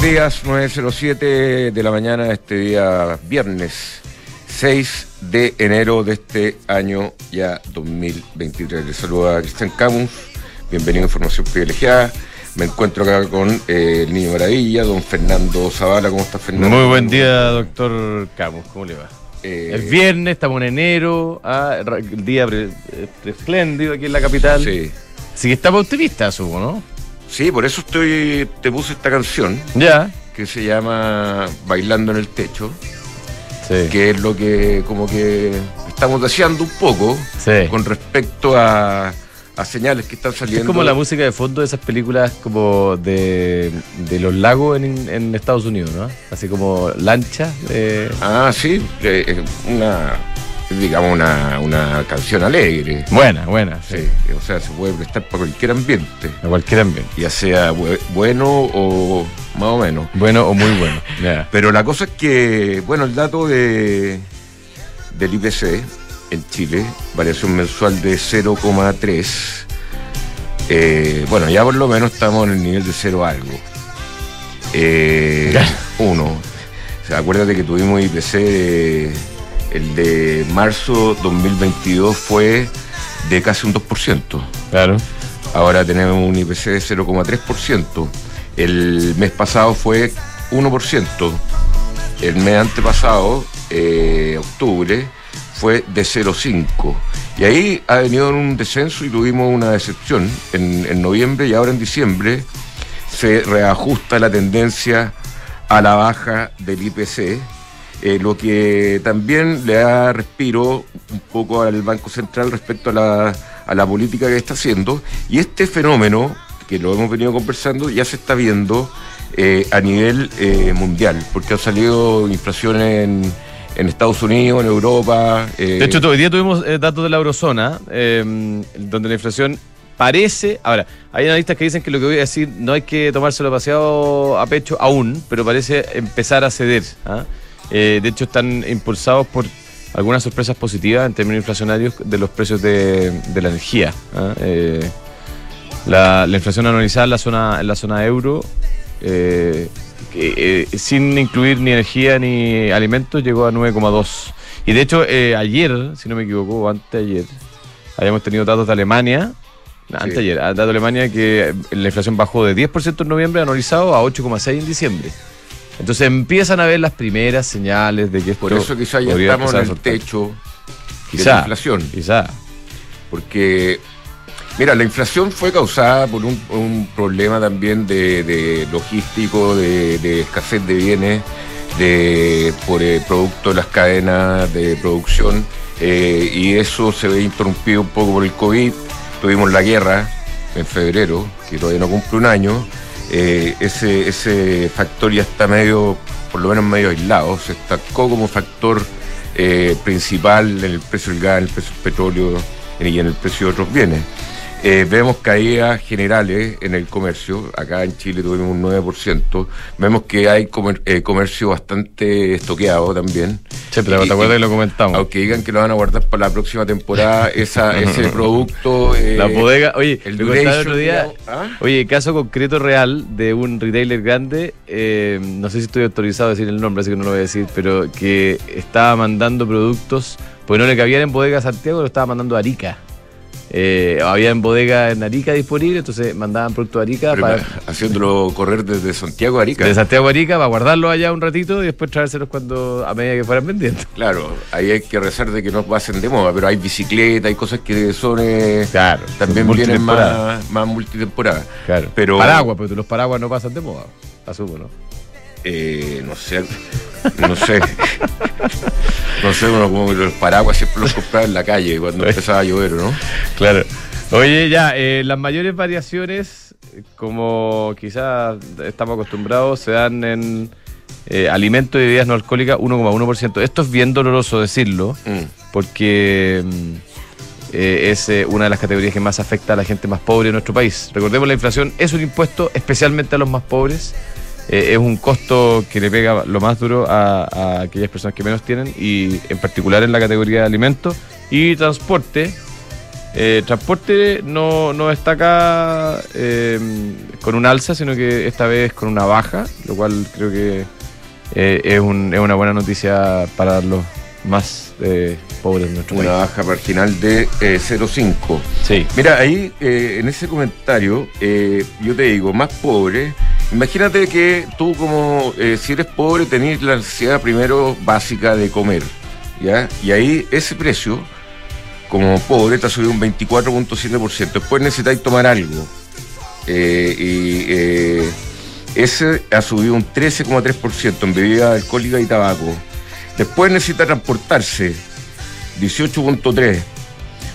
Buenos días, 9.07 de la mañana, este día viernes 6 de enero de este año ya 2023. Les saluda Cristian Camus, bienvenido a Información Privilegiada. Me encuentro acá con eh, el Niño Maravilla, don Fernando Zavala. ¿Cómo está Fernando? Muy buen día, doctor Camus. ¿Cómo le va? Eh, es viernes, estamos en enero, ah, el día pre- pre- espléndido aquí en la capital. Sí. Así que estamos optimistas, supongo, ¿no? Sí, por eso estoy te puse esta canción Ya. que se llama Bailando en el Techo, Sí. que es lo que como que estamos deseando un poco Sí. con respecto a, a señales que están saliendo. Es como la música de fondo de esas películas como de, de los lagos en, en Estados Unidos, ¿no? Así como lancha. eh, Ah, sí, eh, eh, una, digamos, una, una canción alegre. Buena, buena, Sí, sí. o sea, se puede prestar para cualquier ambiente, A cualquier ambiente. ya sea bu- bueno o más o menos. Bueno o muy bueno. Pero la cosa es que, bueno, el dato de, del IPC en Chile, variación mensual de 0,3, eh, bueno, ya por lo menos estamos en el nivel de cero algo. Eh, uno. O sea, acuérdate que tuvimos IPC, de- el de marzo 2022 fue de casi un 2%. Claro. Ahora tenemos un IPC de 0,3%. El mes pasado fue 1%. El mes antepasado, eh, octubre, fue de 0,5%. Y ahí ha venido en un descenso y tuvimos una decepción en, en noviembre y ahora en diciembre se reajusta la tendencia a la baja del IPC, eh, lo que también le da respiro un poco al Banco Central respecto a la, a la política que está haciendo. Y este fenómeno, que lo hemos venido conversando, ya se está viendo eh, a nivel eh, mundial, porque ha salido inflación en, en Estados Unidos, en Europa. eh, De hecho, hoy día tuvimos datos de la eurozona, eh, donde la inflación parece. Ahora, hay analistas que dicen que lo que voy a decir no hay que tomárselo demasiado a pecho aún, pero parece empezar a ceder. ¿ah? Eh, de hecho, están impulsados por algunas sorpresas positivas en términos inflacionarios de los precios de, de la energía. ¿ah? Eh, la, la inflación anualizada en la zona, en la zona euro. eh, sin incluir ni energía ni alimentos, llegó a 9,2. Y de hecho, ayer, si no me equivoco, o antes de ayer, habíamos tenido datos de Alemania, antes de ayer, ah, datos de Alemania que la inflación bajó de 10% en noviembre anualizado a 8,6% en diciembre. Entonces empiezan a ver las primeras señales de que esto por eso quizás ya estamos en el techo de Quizá. la inflación. Quizá. Porque, mira, la inflación fue causada por un, un problema también de, de logístico, de, de escasez de bienes, de, por eh, producto de las cadenas de producción, eh, y eso se ve interrumpido un poco por el COVID. Tuvimos la guerra en febrero, que todavía no cumple un año. Eh, ese, ese factor ya está medio, por lo menos medio aislado, se destacó como factor eh, principal en el precio del gas, en el precio del petróleo y en el precio de otros bienes. Eh, vemos caídas generales en el comercio. Acá en Chile tuvimos un 9%. Vemos que hay comer- eh, comercio bastante estoqueado también. Sí, pero Y- te acuerdas y- que lo comentamos. Aunque digan que lo van a guardar para la próxima temporada, esa, ese producto. eh, La bodega, oye, el otro día, ¿ah? oye, caso concreto real de un retailer grande, eh, no sé si estoy autorizado a decir el nombre, así que no lo voy a decir, pero que estaba mandando productos, pues no le cabían en bodega Santiago, lo estaba mandando a Arica. Eh, había en bodega en Arica disponible, entonces mandaban productos a Arica Pero, para, haciéndolo correr desde Santiago a Arica. de Santiago a Arica para guardarlos allá un ratito y después traérselos cuando a medida que fueran vendiendo. Claro, ahí hay que rezar de que no pasen de moda, pero hay bicicleta, hay cosas que son eh, Claro, también son vienen más, más multitemporada. Claro. Pero- Paraguas, porque los paraguas no pasan de moda, asumo, ¿no? Eh, no sé, no sé. no sé, bueno, como los paraguas siempre los compraba en la calle cuando empezaba a llover, ¿no? Claro. Oye, ya, eh, las mayores variaciones, como quizás estamos acostumbrados, se dan en eh, alimentos y bebidas no alcohólicas 1,1%. Esto es bien doloroso decirlo, Mm. porque mm, eh, es eh, una de las categorías que más afecta a la gente más pobre de nuestro país. Recordemos, la inflación es un impuesto especialmente a los más pobres. Eh, es un costo que le pega lo más duro a, a aquellas personas que menos tienen y en particular en la categoría de alimentos y transporte Eh, transporte no, no destaca eh, con un alza, sino que esta vez con una baja, lo cual creo que eh, es, un- es una buena noticia para los más pobres de nuestro Una país. baja marginal de eh, 0,5. Sí. Mira, ahí en ese comentario, yo te digo, más pobre. Imagínate que tú, como eh, si eres pobre, tenés la necesidad primero básica de comer. ¿ya? Y ahí ese precio, como pobre, te ha subido un 24.7%. Después necesitáis tomar algo. Eh, y eh, ese ha subido un 13,3% en bebida alcohólica y tabaco. Después necesita transportarse, 18.3%.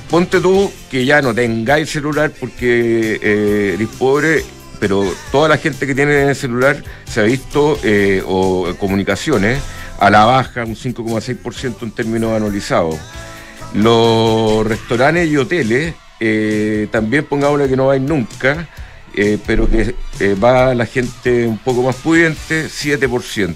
Ponte tú que ya no tengáis celular porque eres pobre, pero toda la gente que tiene celular se ha visto, eh, o comunicaciones, a la baja, un 5,6% en términos anualizados. Los restaurantes y hoteles, eh, también pongámosle que no vais nunca, eh, pero que eh, va la gente un poco más pudiente, 7%.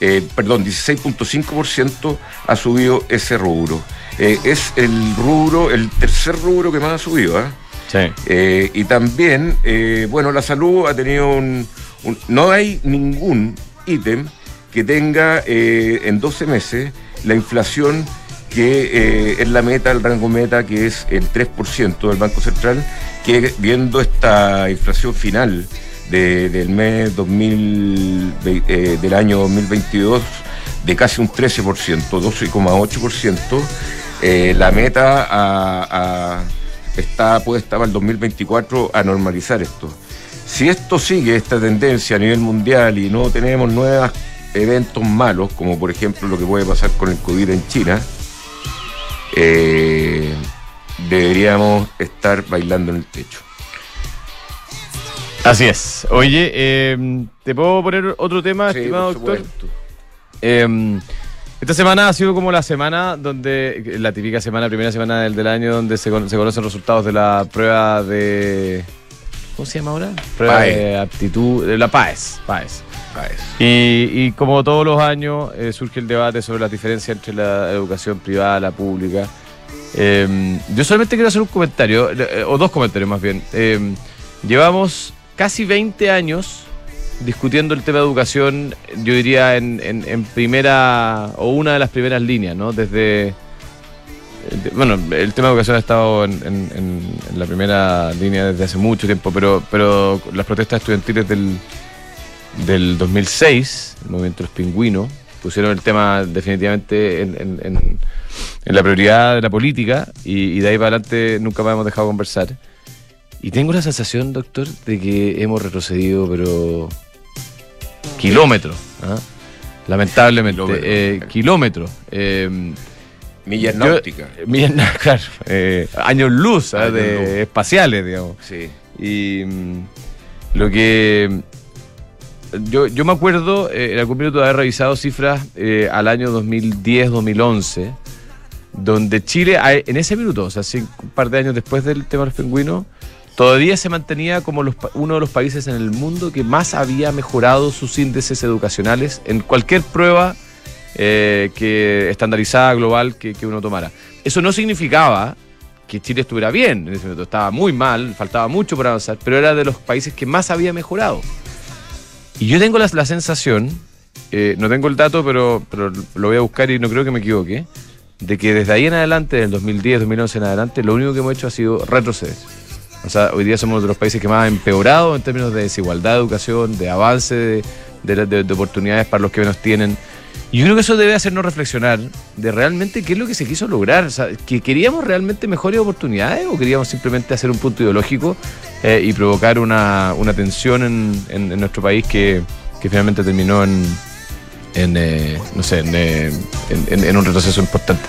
Eh, perdón, 16.5% ha subido ese rubro. Es el rubro, el tercer rubro que más ha subido. ¿ah? Sí. Eh, y también, eh, bueno, la salud ha tenido un, un- No hay ningún ítem que tenga eh, en 12 meses la inflación que eh, es la meta, el rango meta, que es el 3% del Banco Central, que viendo esta inflación final de- del mes 2000, ve- eh, del año 2022 de casi un 13%, 12,8%, eh, la meta a- a- está puesta para el 2024 a normalizar esto. Si esto sigue, esta tendencia a nivel mundial y no tenemos nuevos eventos malos, como por ejemplo lo que puede pasar con el COVID en China, eh, deberíamos estar bailando en el techo. Así es. Oye, eh, ¿te puedo poner otro tema, Sí, estimado doctor? Eh, esta semana ha sido como la semana donde, la típica semana, primera semana del, del año, donde se, se conocen los resultados de la prueba de. ¿Cómo se llama ahora? Prueba de aptitud, de la PAES. PAES. Y, y como todos los años, eh, surge el debate sobre la diferencia entre la educación privada y la pública. Eh, yo solamente quiero hacer un comentario, eh, o dos comentarios más bien. Eh, llevamos casi 20 años discutiendo el tema de educación, yo diría en, primera, o una de las primeras líneas, ¿no? Desde... de- Bueno, el tema de educación ha estado en, la primera línea desde hace mucho tiempo, pero, pero las protestas estudiantiles del, del 2006, el movimiento de los pingüinos, pusieron el tema definitivamente en, en- la prioridad de la política y, de ahí para adelante nunca más hemos dejado de conversar. Y tengo la sensación, doctor, de que hemos retrocedido, pero kilómetros, ¿ah? lamentablemente, Kilómetros. eh, kilómetros. eh, Millas náuticas. millas ná- claro, eh, años luz ¿ah? Años de luz. espaciales, digamos. Sí. Y mm, lo que yo, yo me acuerdo eh, en algún minuto de haber revisado cifras eh, al año 2010-2011, donde Chile, en ese minuto, o sea, un par de años después del tema de los pingüinos, todavía se mantenía como uno de los países en el mundo que más había mejorado sus índices educacionales en cualquier prueba eh, que estandarizada global que, uno tomara. Eso no significaba que Chile estuviera bien en ese momento, estaba muy mal, faltaba mucho por avanzar, pero era de los países que más había mejorado. Y yo tengo la, la sensación, eh, no tengo el dato, pero, pero lo voy a buscar y no creo que me equivoque, de que desde ahí en adelante, del 2010, 2011 en adelante, lo único que hemos hecho ha sido retroceder. O sea, hoy día somos de los países que más ha empeorado en términos de desigualdad de educación, de avance de, de- de- de oportunidades para los que menos tienen. Y yo creo que eso debe hacernos reflexionar de realmente qué es lo que se quiso lograr. O sea, ¿que ¿Queríamos realmente mejores oportunidades o queríamos simplemente hacer un punto ideológico eh, y provocar una, una tensión en, en- en nuestro país que, que finalmente terminó en, en, eh, no sé, eh, en- un retroceso importante.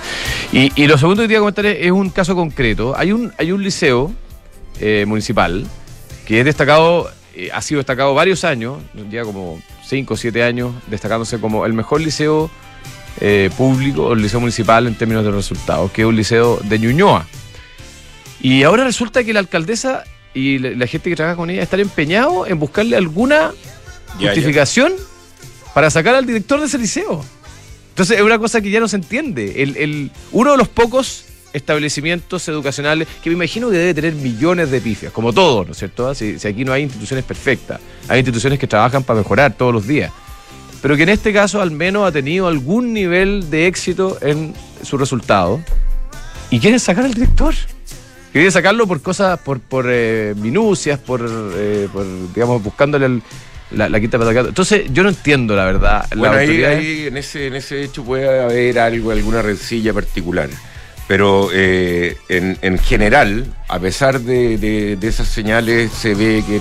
Y, y lo segundo que quería comentar es, es un caso concreto. Hay un, hay un liceo eh, municipal que es destacado, eh, ha sido destacado varios años, ya como 5 o 7 años, destacándose como el mejor liceo eh, público o el liceo municipal en términos de resultados, que es un liceo de Ñuñoa. Y ahora resulta que la alcaldesa y la, la gente que trabaja con ella están empeñados en buscarle alguna Ya, justificación para sacar al director de ese liceo. Entonces es una cosa que ya no se entiende. El, el- uno de los pocos establecimientos educacionales que me imagino que debe tener millones de pifias, como todo, ¿no es cierto? Si, si aquí no hay instituciones perfectas, hay instituciones que trabajan para mejorar todos los días, pero que en este caso al menos ha tenido algún nivel de éxito en su resultado y quieren sacar al director. Quieren sacarlo por cosas, por, por eh, minucias, por, eh, por, digamos, buscándole el- la, la quinta pata al gato. Entonces, yo no entiendo, la verdad. Bueno, ahí, autoridades- ahí en, ese, en ese hecho puede haber algo, alguna rencilla particular. Pero eh, en, en general, a pesar de, de- de esas señales, se ve que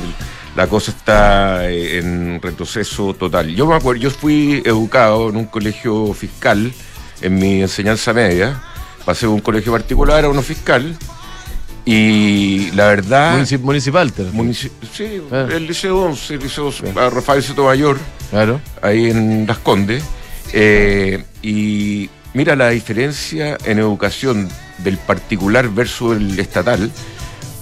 la cosa está eh, en retroceso total. Yo me acuerdo, yo fui educado en un colegio fiscal en mi enseñanza media. Pasé de un colegio particular a uno fiscal. Y la verdad. Munici- municipal, te sí, Ah. el Liceo 11, el Liceo Rafael Sotomayor Claro. ahí en Las Condes. Eh, y mira la diferencia en educación del particular versus el estatal,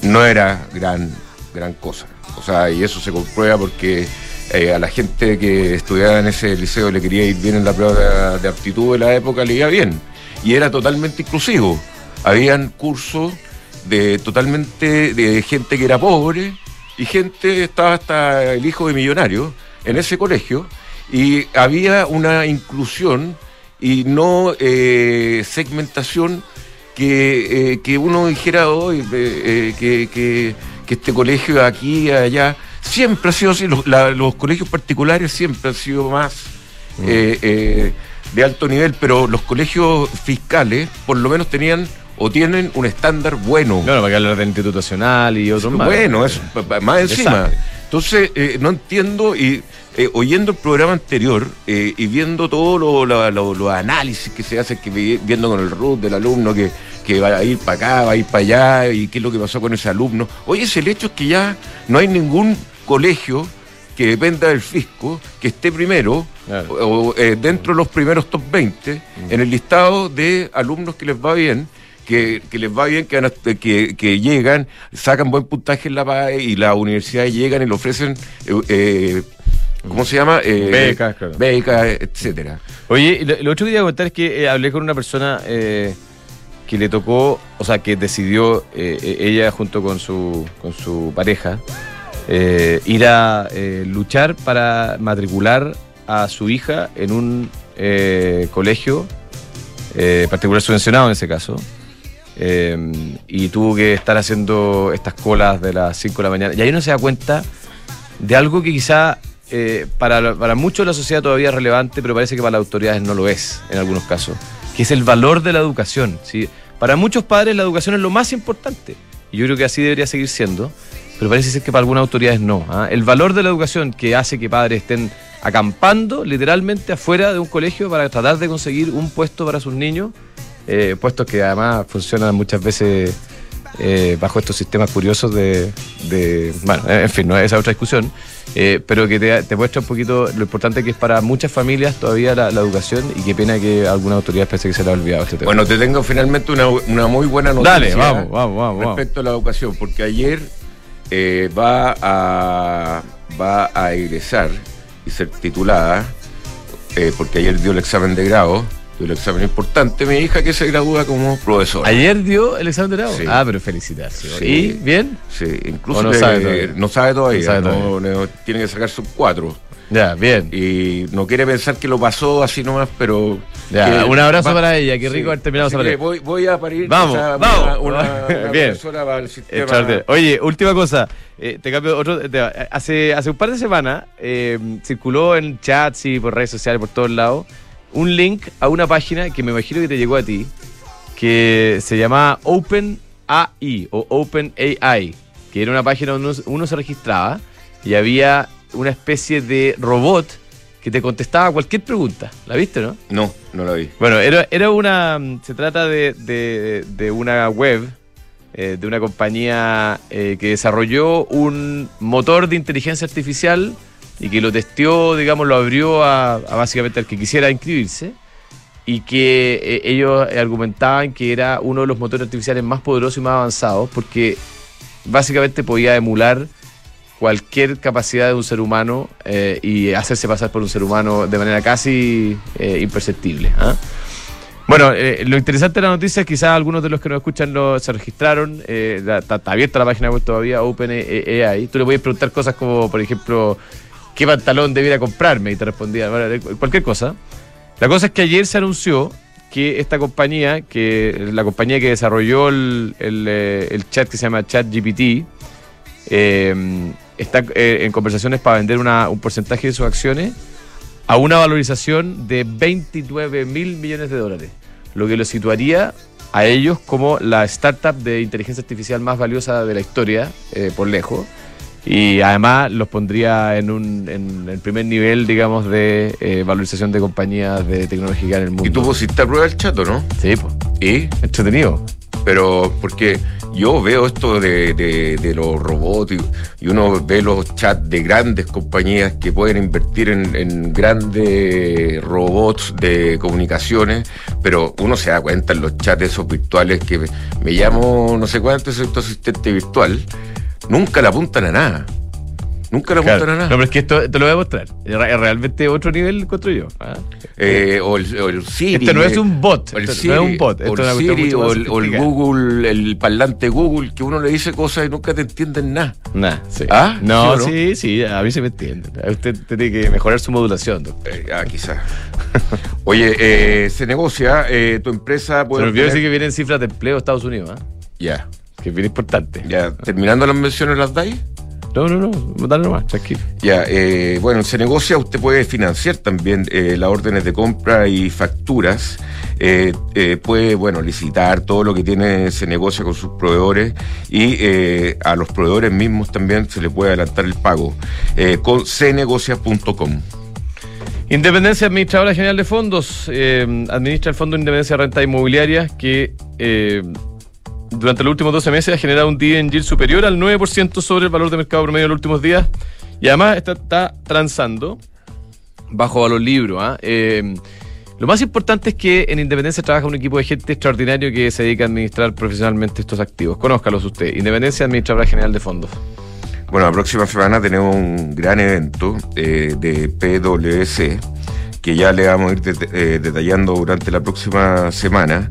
no era gran, gran cosa. O sea, y eso se comprueba porque eh, a la gente que estudiaba en ese liceo le quería ir bien en la prueba de, aptitud de la época, le iba bien. Y era totalmente inclusivo. Habían cursos de totalmente de gente que era pobre y gente, estaba hasta el hijo de millonario en ese colegio y había una inclusión y no eh, segmentación que, eh, que uno dijera hoy que, que, que este colegio aquí allá siempre ha sido así, los, la- los colegios particulares siempre han sido más eh, eh, de alto nivel, pero los colegios fiscales por lo menos tenían o tienen un estándar bueno. Claro, para que hablar del Instituto Nacional y otros más. Bueno, pa- más encima. Entonces, eh, no entiendo, y eh, oyendo el programa anterior eh, y viendo todos lo- lo- lo- los análisis que se hacen, que vi- viendo con el RUT del alumno que, que va a ir para acá, va a ir para allá, y qué es lo que pasó con ese alumno. Oye, es el hecho es que ya no hay ningún colegio que dependa del fisco, que esté primero, Claro. o, eh, dentro de los primeros top 20, en el listado de alumnos que les va bien, que, que les va bien, que, van a- que, que llegan, sacan buen puntaje en la PAE y las universidades llegan y le ofrecen, eh, eh, ¿cómo se llama? Eh, Becas, claro. Becas, etcétera. Oye, lo, lo otro que quería comentar es que eh, hablé con una persona eh, que le tocó, o sea, que decidió eh, eh, ella junto con su, con su pareja ir a luchar para matricular a su hija en un colegio particular subvencionado en ese caso. Y tuvo que estar haciendo estas colas de las 5 de la mañana. Y ahí uno se da cuenta de algo que quizá eh, para, para muchos la sociedad todavía es relevante, pero parece que para las autoridades no lo es en algunos casos, que es el valor de la educación. ¿sí? Para muchos padres la educación es lo más importante, y yo creo que así debería seguir siendo, pero parece ser que para algunas autoridades no. ¿ah? El valor de la educación que hace que padres estén acampando literalmente afuera de un colegio para tratar de conseguir un puesto para sus niños, eh, puestos que además funcionan muchas veces eh, bajo estos sistemas curiosos de, de- bueno, en fin, no esa es otra discusión, eh, pero que te, te muestra un poquito lo importante que es para muchas familias todavía la, la educación y qué pena que a algunas autoridades parece que se le ha olvidado este tema. Bueno, te tengo finalmente una, una muy buena noticia. Dale, vamos, vamos, vamos, vamos. Respecto a la educación, porque ayer eh, va, a, va a egresar y ser titulada, eh, porque ayer dio el examen de grado, dio el examen importante, mi hija que se gradúa como profesora. Ayer dio el examen de grado. Sí. Ah, pero felicitaciones. Sí. ¿Y bien? Sí, incluso ¿O no le- sabe todavía? no sabe todavía, No sabe no- no- tiene que sacar sus cuatro. Ya, bien. Y no quiere pensar que lo pasó así nomás, pero. Ya, un abrazo va- para ella, qué rico haber terminado esa pareja. voy, voy a parir Vamos, vamos. una, una Bien. para el sistema. Oye, última cosa. eh, te cambio otro tema. Hace, hace un par de semanas eh, circuló en chats y por redes sociales, por todos lados, un link a una página que me imagino que te llegó a ti, que se llamaba OpenAI o OpenAI, que era una página donde uno, uno se registraba y había una especie de robot que te contestaba cualquier pregunta. ¿La viste, no? No, no la vi. Bueno, era, era una. Se trata de, de- de una web, eh, de una compañía eh, que desarrolló un motor de inteligencia artificial y que lo testeó, digamos, lo abrió a, básicamente al que quisiera inscribirse. Y que eh, ellos argumentaban que era uno de los motores artificiales más poderosos y más avanzados, porque básicamente podía emular cualquier capacidad de un ser humano eh, y hacerse pasar por un ser humano de manera casi eh, imperceptible. ¿ah? Bueno, eh, lo interesante de la noticia es que quizás algunos de los que nos escuchan lo, se registraron. Eh, está, abierta la página web todavía, OpenAI. Tú le puedes preguntar cosas como, por ejemplo, ¿qué pantalón debiera comprarme? Y te respondía, cualquier cosa. La cosa es que ayer se anunció que esta compañía, que la compañía que desarrolló el, eh, chat que se llama ChatGPT, eh, está en conversaciones para vender un porcentaje de sus acciones a una valorización de 29 mil millones de dólares, lo que lo situaría a ellos como la startup de inteligencia artificial más valiosa de la historia, eh, por lejos. Y además los pondría en, un, en el primer nivel, digamos, de eh, valorización de compañías de tecnología en el mundo. ¿Y tú pusiste a prueba el chat, no? Sí, pues. ¿Y? Entretenido. Pero porque yo veo esto de, de, los robots y, uno ve los chats de grandes compañías que pueden invertir en, grandes robots de comunicaciones, pero uno se da cuenta en los chats esos virtuales que me, llamo no sé cuánto, es tu asistente virtual, nunca le apuntan a nada. Nunca lo claro. nada. No, pero es que esto te lo voy a mostrar. Es realmente otro nivel encuentro yo. ¿ah? Eh, o, el, o, el, Siri. Esto no es un bot. El Siri, no es un bot. o el Siri o el, Google, el parlante Google, que uno le dice cosas y nunca te entienden nada. Nada, sí. ¿Ah? No, sí, sí, a mí se me entiende. Usted tiene que mejorar su modulación. Eh, ah, quizás. Oye, eh, se negocia, eh, tu empresa puede. Se me olvidó decir que vienen cifras de empleo de Estados Unidos, ¿ah? Ya. Que es bien importante. Ya, terminando las menciones, ¿las dais? No, no, no, dale nomás, tranquilo. Ya, eh, bueno, se negocia, usted puede financiar también eh, las órdenes de compra y facturas. Eh, puede, bueno, licitar todo lo que tiene, se negocia con sus proveedores y a los proveedores mismos también se le puede adelantar el pago con cnegocia.com. Independencia Administradora General de Fondos administra el Fondo de Independencia de Renta Inmobiliaria que durante los últimos 12 meses ha generado un dividend yield superior al 9% sobre el valor de mercado promedio en los últimos días y además está, transando bajo valor libro. ¿ah? Eh, lo más importante es que en Independencia trabaja un equipo de gente extraordinario que se dedica a administrar profesionalmente estos activos. Conózcalos usted. Independencia Administradora General de Fondos. Bueno, la próxima semana tenemos un gran evento eh, de PwC que ya le vamos a ir eh, detallando durante la próxima semana,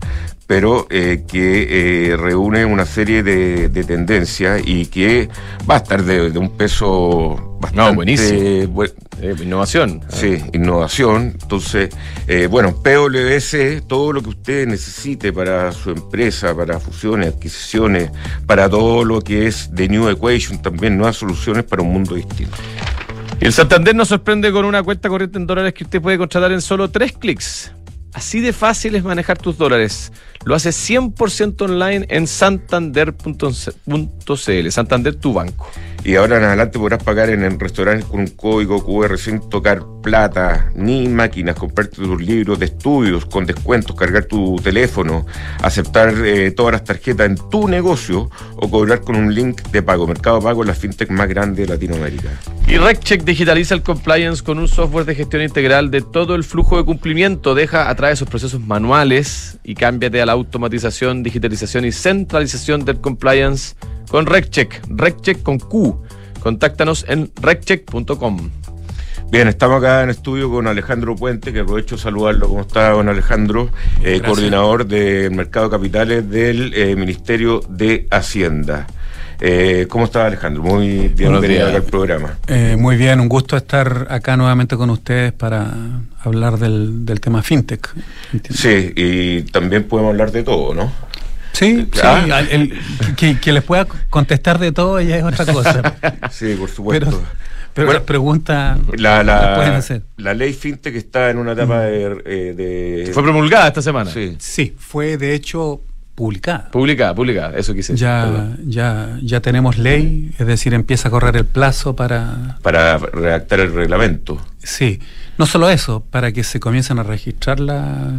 pero eh, que eh, reúne una serie de, tendencias y que va a estar de, un peso bastante... No, buenísimo. innovación. Sí, innovación. Entonces, bueno, PWS, todo lo que usted necesite para su empresa, para fusiones, adquisiciones, para todo lo que es de New Equation, también nuevas soluciones para un mundo distinto. Y el Santander nos sorprende con una cuenta corriente en dólares que usted puede contratar en solo tres clics. Así de fácil es manejar tus dólares. Lo hace 100% online en santander.cl. Santander, tu banco. Y ahora en adelante podrás pagar en, el restaurantes con un código QR sin tocar plata, ni máquinas, comprarte tus libros de estudios con descuentos, cargar tu teléfono, aceptar eh, todas las tarjetas en tu negocio o cobrar con un link de pago. Mercado Pago la fintech más grande de Latinoamérica. Y RecCheck digitaliza el compliance con un software de gestión integral de todo el flujo de cumplimiento. Deja atrás esos procesos manuales y cámbiate a la automatización, digitalización y centralización del compliance con RecCheck. RecCheck con Q. Contáctanos en reccheck.com. Bien, estamos acá en estudio con Alejandro Puente, que aprovecho de saludarlo. ¿Cómo está, don Alejandro? Eh, coordinador de Mercado Capitales del eh, Ministerio de Hacienda. Eh, ¿Cómo está Alejandro? Muy bienvenido acá al programa. muy bien, un gusto estar acá nuevamente con ustedes para hablar del, del tema fintech. Sí, y también podemos hablar de todo, ¿no? Sí, ah. que, les pueda contestar de todo ya es otra cosa. sí, por supuesto. Pero, las preguntas la, la, pueden hacer. La ley FinTech está en una etapa eh, de, Fue promulgada esta semana. Sí. sí, fue de hecho publicada. Publicada, publicada, eso quise decir. Ya, ya, ya tenemos ley, es decir, empieza a correr el plazo para... Para redactar el reglamento. Sí, no solo eso, para que se comiencen a registrar la...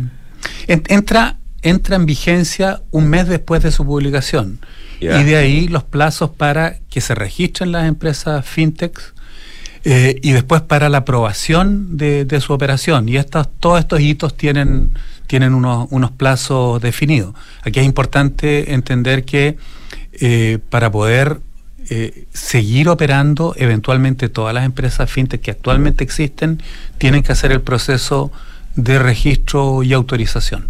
Entra entra en vigencia un mes después de su publicación. Y de ahí los plazos para que se registren las empresas fintech eh, y después para la aprobación de, su operación. Y estos, todos estos hitos tienen, tienen unos, unos plazos definidos. Aquí es importante entender que eh, para poder eh, seguir operando, eventualmente todas las empresas fintech que actualmente existen tienen que hacer el proceso de registro y autorización.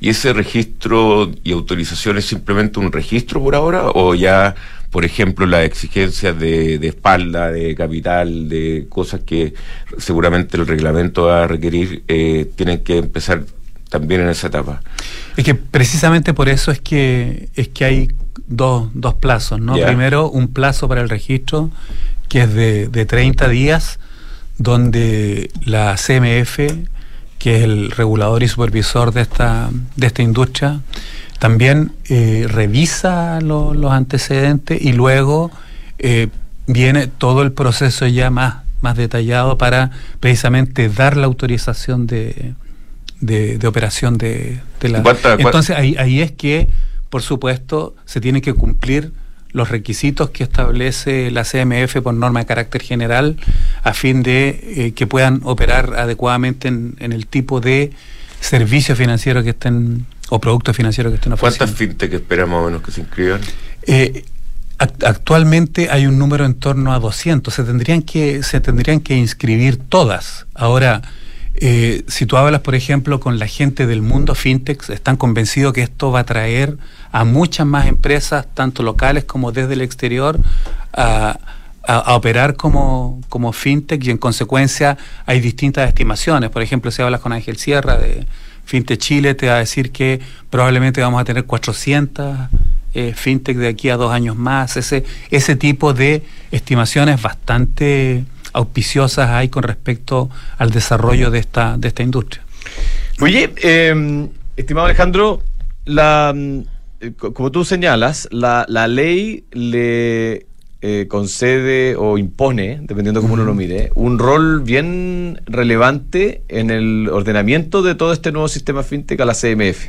¿Y ese registro y autorización es simplemente un registro por ahora o ya, por ejemplo, las exigencias de, espalda, de capital, de cosas que seguramente el reglamento va a requerir, eh, tienen que empezar también en esa etapa? Es que precisamente por eso es que, es que hay dos, dos plazos, ¿no? Primero, un plazo para el registro que es de, de 30 días, donde la CMF que es el regulador y supervisor de esta, de esta industria, también eh, revisa los antecedentes y luego eh, viene todo el proceso ya más, más detallado para precisamente dar la autorización de, de, operación de, la... Entonces ahí, ahí es que, por supuesto, se tiene que cumplir los requisitos que establece la CMF por norma de carácter general a fin de eh, que puedan operar adecuadamente en, el tipo de servicios financieros que estén o productos financieros que estén ofreciendo. ¿Cuántas fintech esperamos o menos que se inscriban? Eh, actualmente hay un número en torno a 200, se tendrían que, se tendrían que inscribir todas. Ahora, eh, si tú hablas, por ejemplo, con la gente del mundo fintech, están convencidos que esto va a traer a muchas más empresas, tanto locales como desde el exterior, a, operar como, como fintech y en consecuencia hay distintas estimaciones. Por ejemplo, si hablas con Ángel Sierra de Fintech Chile, te va a decir que probablemente vamos a tener 400 eh, fintech de aquí a dos años más. Ese, ese tipo de estimaciones bastante auspiciosas hay con respecto al desarrollo de esta, de esta industria. Oye, eh, estimado Alejandro, la, mm, como tú señalas, la, la ley le eh, concede o impone, dependiendo cómo uno lo mire, un rol bien relevante en el ordenamiento de todo este nuevo sistema fintech a la CMF.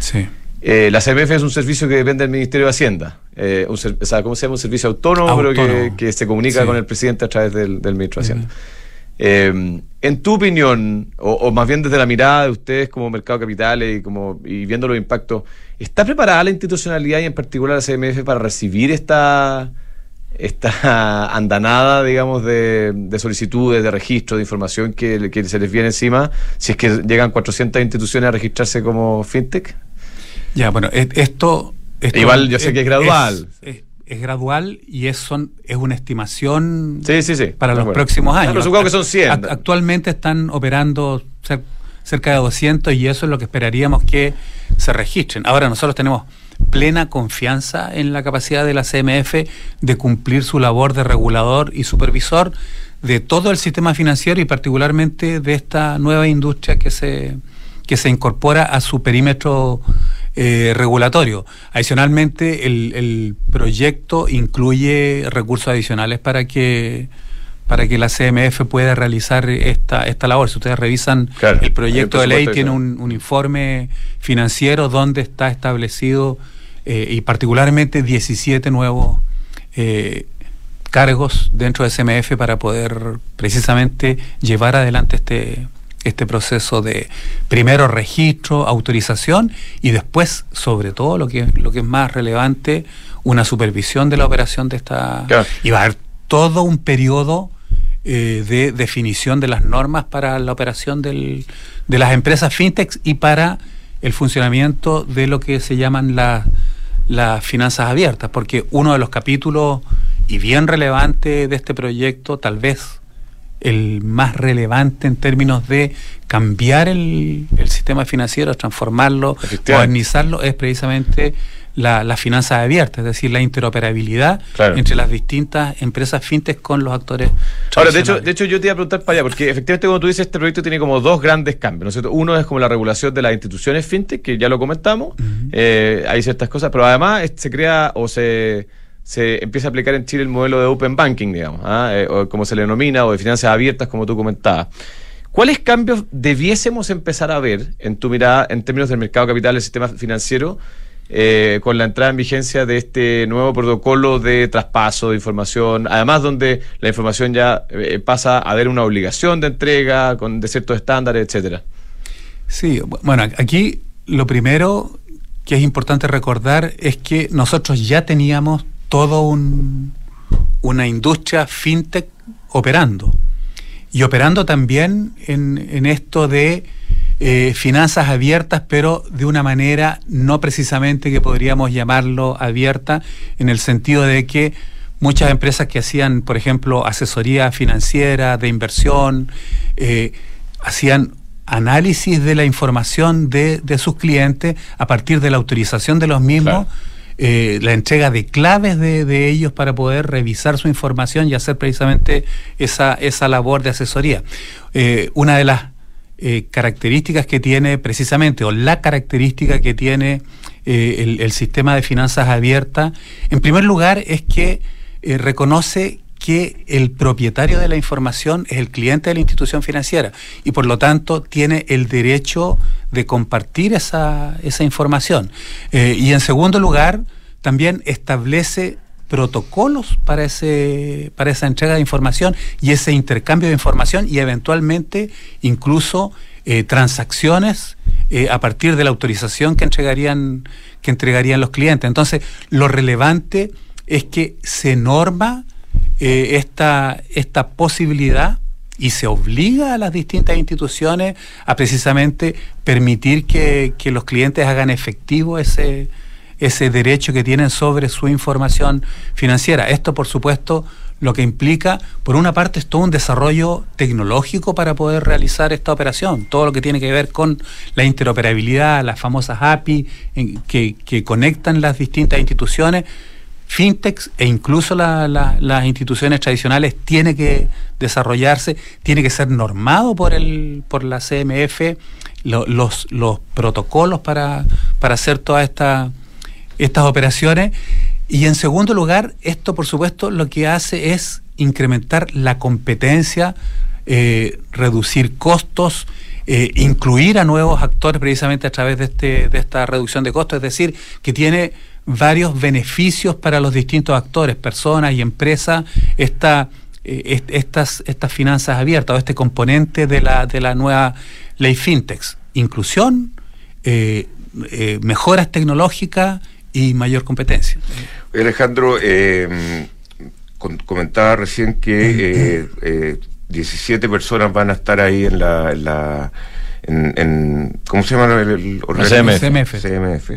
Sí. Eh, la CMF es un servicio que depende del Ministerio de Hacienda. Eh, un, o sea, ¿cómo se llama? Un servicio autónomo, pero que, se comunica con el presidente a través del, Ministro de Hacienda. Eh, en tu opinión, o, más bien desde la mirada de ustedes como mercado de capitales y, como, y viendo los impactos, ¿está preparada la institucionalidad y en particular la CMF para recibir esta, esta andanada, digamos, de, solicitudes, de registro, de información que, que se les viene encima, si es que llegan 400 instituciones a registrarse como fintech? Ya, bueno, e, esto... Igual yo sé que es gradual. Es, gradual y es, son, es una estimación sí, sí, sí, para los próximos años. pero supongo que son 100. Actualmente están operando cerca de 200 y eso es lo que esperaríamos que se registren. Ahora nosotros tenemos plena confianza en la capacidad de la CMF de cumplir su labor de regulador y supervisor de todo el sistema financiero y particularmente de esta nueva industria que se, que se incorpora a su perímetro eh, regulatorio. Adicionalmente, el, proyecto incluye recursos adicionales para que para que la CMF pueda realizar esta, esta labor. Si ustedes revisan el proyecto de ley, tiene un, informe financiero donde está establecido eh, y particularmente 17 nuevos eh, cargos dentro de CMF para poder precisamente llevar adelante este este proceso de primero registro, autorización y después, sobre todo, lo que, lo que es más relevante, una supervisión de la operación de esta... Y va a haber todo un periodo eh, de definición de las normas para la operación del, de las empresas fintech y para el funcionamiento de lo que se llaman las finanzas abiertas, porque uno de los capítulos y bien relevante de este proyecto, tal vez el más relevante en términos de cambiar el, sistema financiero, transformarlo, modernizarlo, es precisamente la, la finanza abierta, es decir, la interoperabilidad entre las distintas empresas fintech con los actores. Ahora, de hecho, de hecho, yo te iba a preguntar para allá, porque efectivamente, como tú dices, este proyecto tiene como dos grandes cambios, ¿no es cierto? Uno es como la regulación de las instituciones fintech, que ya lo comentamos, eh, hay ciertas cosas, pero además se crea o se se empieza a aplicar en Chile el modelo de Open Banking, digamos, ¿ah? eh, o como se le denomina, o de finanzas abiertas, como tú comentabas. ¿Cuáles cambios debiésemos empezar a ver en tu mirada en términos del mercado capital del sistema financiero eh, con la entrada en vigencia de este nuevo protocolo de traspaso de información, además donde la información ya eh, pasa a haber una obligación de entrega con de ciertos estándares, etcétera? Sí, bueno, aquí lo primero que es importante recordar es que nosotros ya teníamos todo un, una industria fintech operando. Y operando también en, en esto de eh, finanzas abiertas, pero de una manera no precisamente que podríamos llamarlo abierta, en el sentido de que muchas empresas que hacían, por ejemplo, asesoría financiera, de inversión, eh, hacían análisis de la información de, sus clientes a partir de la autorización de los mismos. Eh, la entrega de claves de, ellos para poder revisar su información y hacer precisamente esa, esa labor de asesoría. una de las eh, características que tiene precisamente, o la característica que tiene eh, el, sistema de finanzas abiertas, en primer lugar es que eh, reconoce que el propietario de la información es el cliente de la institución financiera y por lo tanto tiene el derecho de compartir esa, esa información. y en segundo lugar, también establece protocolos para ese para esa entrega de información y ese intercambio de información y eventualmente incluso eh, transacciones eh, a partir de la autorización que entregarían que entregarían los clientes entonces lo relevante es que se norma eh, esta esta posibilidad y se obliga a las distintas instituciones a precisamente permitir que, que los clientes hagan efectivo ese ese derecho que tienen sobre su información financiera. Esto, por supuesto, lo que implica, por una parte, es todo un desarrollo tecnológico para poder realizar esta operación, todo lo que tiene que ver con la interoperabilidad, las famosas API que, conectan las distintas instituciones, fintechs e incluso las instituciones tradicionales tiene que desarrollarse, tiene que ser normado por el por la CMF los, los protocolos para, para hacer toda esta estas operaciones. Y en segundo lugar, esto por supuesto lo que hace es incrementar la competencia, eh, reducir costos, eh, incluir a nuevos actores precisamente a través de, este, de esta reducción de costos, es decir, que tiene varios beneficios para los distintos actores, personas y empresas, esta, eh, estas, estas finanzas abiertas o este componente de la, de la nueva ley Fintex. Inclusión, mejoras tecnológicas, y mayor competencia. Alejandro, eh, comentaba recién que eh, 17 eh, personas van a estar ahí en la, en la en, ¿cómo se llama el, CMF? CMF.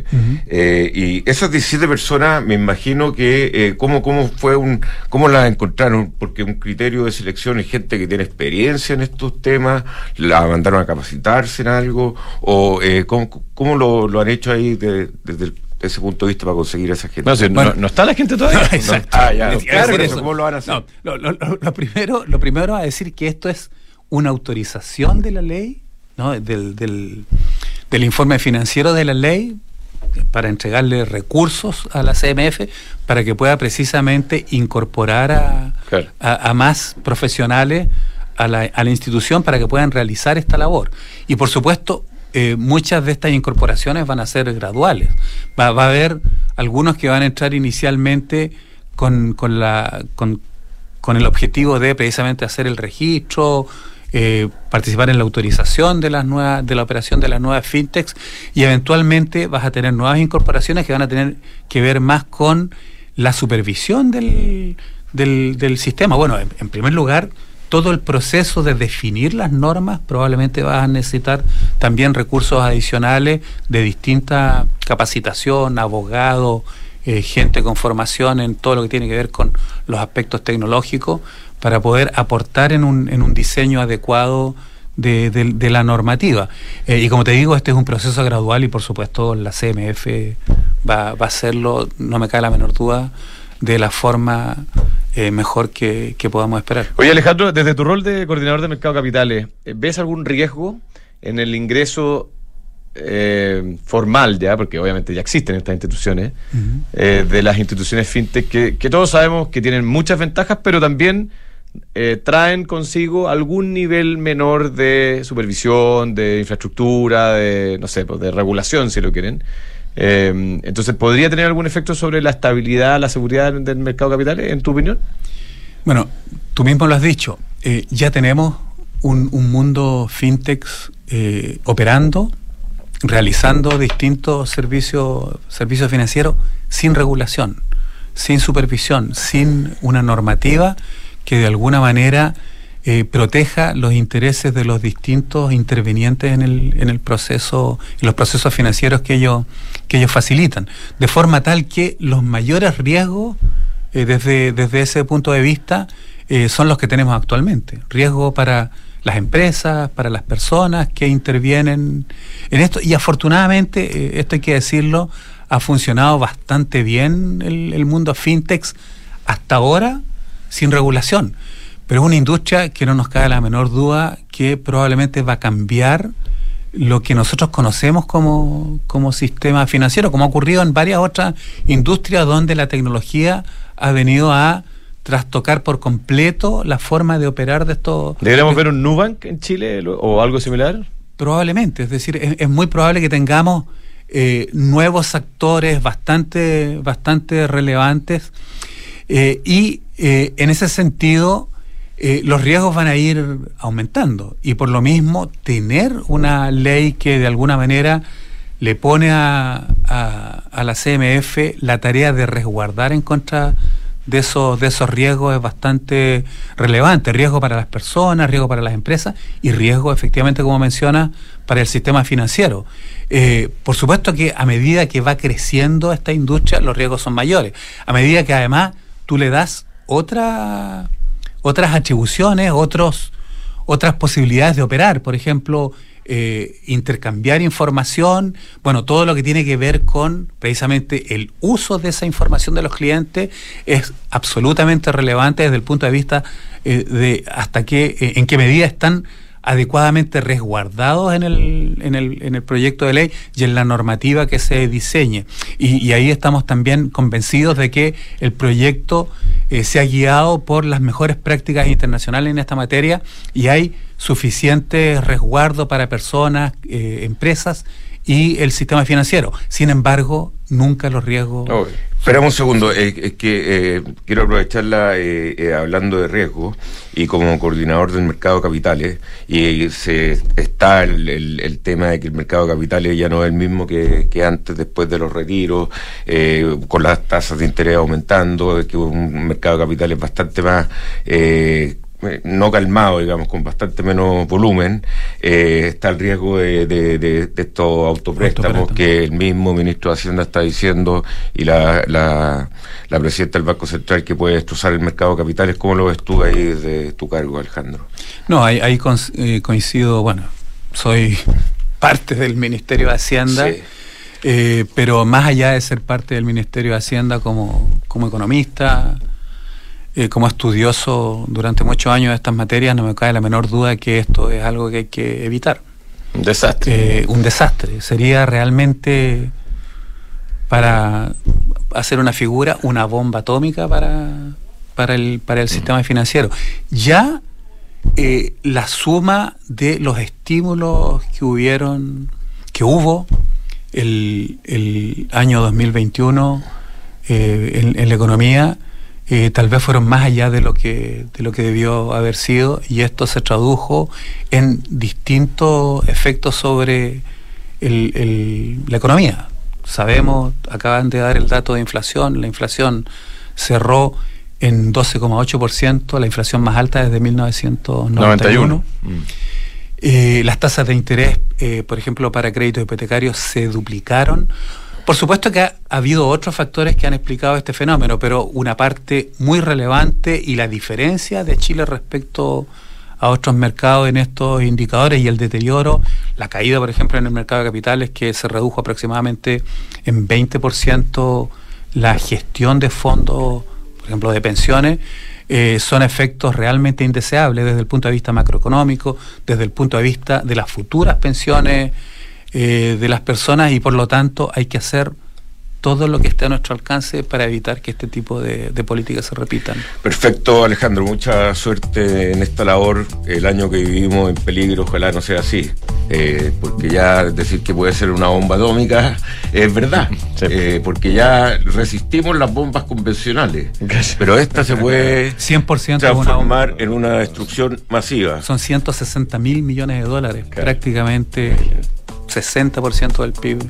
Eh, y esas 17 personas, me imagino que, eh, ¿cómo, ¿cómo fue un, cómo las encontraron? Porque un criterio de selección es gente que tiene experiencia en estos temas, la mandaron a capacitarse en algo, o eh, ¿cómo, cómo lo, lo, han hecho ahí desde el ese punto de vista para conseguir a esa gente. No, está la gente todavía. Exacto. Ah, ya. ¿Cómo lo van a hacer? lo, primero, lo primero a decir que esto es una autorización de la ley, ¿no? del, del, del informe financiero de la ley para entregarle recursos a la CMF para que pueda precisamente incorporar a, a, más profesionales a la, a la institución para que puedan realizar esta labor. Y por supuesto, eh, muchas de estas incorporaciones van a ser graduales. Va, a haber algunos que van a entrar inicialmente con, con, la, con, el objetivo de precisamente hacer el registro, eh, participar en la autorización de las nuevas, de la operación de las nuevas fintechs y eventualmente vas a tener nuevas incorporaciones que van a tener que ver más con la supervisión del, del, sistema. Bueno, en primer lugar, todo el proceso de definir las normas, probablemente vas a necesitar también recursos adicionales de distinta capacitación, abogados, eh, gente con formación en todo lo que tiene que ver con los aspectos tecnológicos, para poder aportar en un, en un diseño adecuado de, la normativa. Eh, y como te digo, este es un proceso gradual y por supuesto la CMF va, va a hacerlo, no me cae la menor duda, de la forma eh, mejor que, podamos esperar. Oye Alejandro, desde tu rol de coordinador de mercado capitales, eh, ¿ves algún riesgo en el ingreso eh, formal ya, porque obviamente ya existen estas instituciones, de las instituciones fintech que, que, todos sabemos que tienen muchas ventajas, pero también traen consigo algún nivel menor de supervisión, de infraestructura, de, no sé, pues, de regulación, si lo quieren. Eh, entonces, ¿podría tener algún efecto sobre la estabilidad, la seguridad del mercado de capitales, en tu opinión? Bueno, tú mismo lo has dicho, eh, ya tenemos un, mundo fintech eh, operando, realizando distintos servicios, servicios financieros sin regulación, sin supervisión, sin una normativa que de alguna manera eh, proteja los intereses de los distintos intervinientes en el, en el proceso, en los procesos financieros que ellos, que ellos facilitan, de forma tal que los mayores riesgos eh, desde, desde ese punto de vista eh, son los que tenemos actualmente. Riesgo para las empresas, para las personas que intervienen en esto. Y afortunadamente, esto hay que decirlo, ha funcionado bastante bien el, el mundo fintech hasta ahora sin regulación. Pero es una industria que no nos cabe la menor duda que probablemente va a cambiar lo que nosotros conocemos como, como sistema financiero, como ha ocurrido en varias otras industrias donde la tecnología ha venido a trastocar por completo la forma de operar de estos... ¿Deberíamos ver un Nubank en Chile o algo similar? Probablemente, es decir, es, muy probable que tengamos eh, nuevos actores bastante, bastante relevantes eh, y eh, en ese sentido eh, los riesgos van a ir aumentando y por lo mismo tener una ley que de alguna manera le pone a, a, la CMF la tarea de resguardar en contra de esos, de esos riesgos es bastante relevante. Riesgo para las personas, riesgo para las empresas y riesgo, efectivamente, como menciona, para el sistema financiero. Eh, por supuesto que a medida que va creciendo esta industria, los riesgos son mayores. A medida que además tú le das otra otras atribuciones, otros, otras posibilidades de operar. Por ejemplo, eh, intercambiar información, bueno, todo lo que tiene que ver con precisamente el uso de esa información de los clientes es absolutamente relevante desde el punto de vista eh, de hasta qué, eh, en qué medida están adecuadamente resguardados en el, en, el, en el proyecto de ley y en la normativa que se diseñe. Y, ahí estamos también convencidos de que el proyecto eh, se ha guiado por las mejores prácticas internacionales en esta materia y hay suficiente resguardo para personas, eh, empresas y el sistema financiero. Sin embargo, nunca los riesgos... Esperamos un segundo, es que eh, quiero aprovecharla eh, eh, hablando de riesgo y como coordinador del mercado de capitales, y se está el, tema de que el mercado de capitales ya no es el mismo que, antes, después de los retiros, con las tasas de interés aumentando, que un mercado de capitales bastante más eh, no calmado, digamos, con bastante menos volumen, eh, está el riesgo de, de, estos autopréstamos que el mismo ministro de Hacienda está diciendo y la, la, la, presidenta del Banco Central que puede destrozar el mercado de capitales. ¿Cómo lo ves tú ahí desde tu cargo, Alejandro? No, ahí, ahí eh, coincido, bueno, soy parte del Ministerio de Hacienda. pero más allá de ser parte del Ministerio de Hacienda como, como economista, eh, como estudioso durante muchos años de estas materias, no me cae la menor duda que esto es algo que hay que evitar. Un desastre. Eh, un desastre. Sería realmente para hacer una figura, una bomba atómica para, para, el, para el mm. sistema financiero. Ya eh, la suma de los estímulos que hubieron, que hubo el, el año 2021 en, en la economía, eh, tal vez fueron más allá de lo que de lo que debió haber sido y esto se tradujo en distintos efectos sobre la economía. Sabemos, acaban de dar el dato de inflación, la inflación cerró en 12,8%, la inflación más alta desde 1991. Eh, las tasas de interés, eh, por ejemplo, para créditos hipotecarios se duplicaron. Por supuesto que ha, habido otros factores que han explicado este fenómeno, pero una parte muy relevante y la diferencia de Chile respecto a otros mercados en estos indicadores y el deterioro, la caída, por ejemplo, en el mercado de capitales, que se redujo aproximadamente en 20% la gestión de fondos, por ejemplo, de pensiones, eh, son efectos realmente indeseables desde el punto de vista macroeconómico, desde el punto de vista de las futuras pensiones eh, de las personas y por lo tanto hay que hacer todo lo que esté a nuestro alcance para evitar que este tipo de, políticas se repitan. Perfecto, Alejandro. Mucha suerte en esta labor. El año que vivimos en peligro, ojalá no sea así. Eh, porque ya decir que puede ser una bomba atómica es verdad. Eh, porque ya resistimos las bombas convencionales. Pero esta se puede 100% transformar en una destrucción masiva. Son 160 mil millones de dólares, prácticamente 60% del PIB,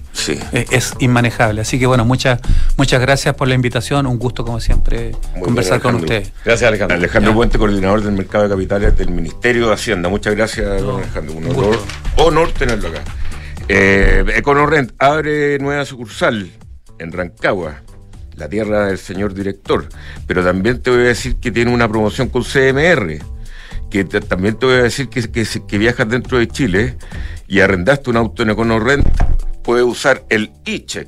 es, inmanejable. Así que bueno, muchas muchas gracias por la invitación, un gusto como siempre conversar con ustedes. Gracias Alejandro. Alejandro Puente, coordinador del mercado de capitales del Ministerio de Hacienda. Muchas gracias, don Alejandro. Un honor, honor tenerlo acá. Eh, EconoRent abre nueva sucursal en Rancagua la tierra del señor director. Pero también te voy a decir que tiene una promoción con CMR, que también te voy a decir que, que, que, viajas dentro de Chile y arrendaste un auto en EconoRent, puedes usar el e-check.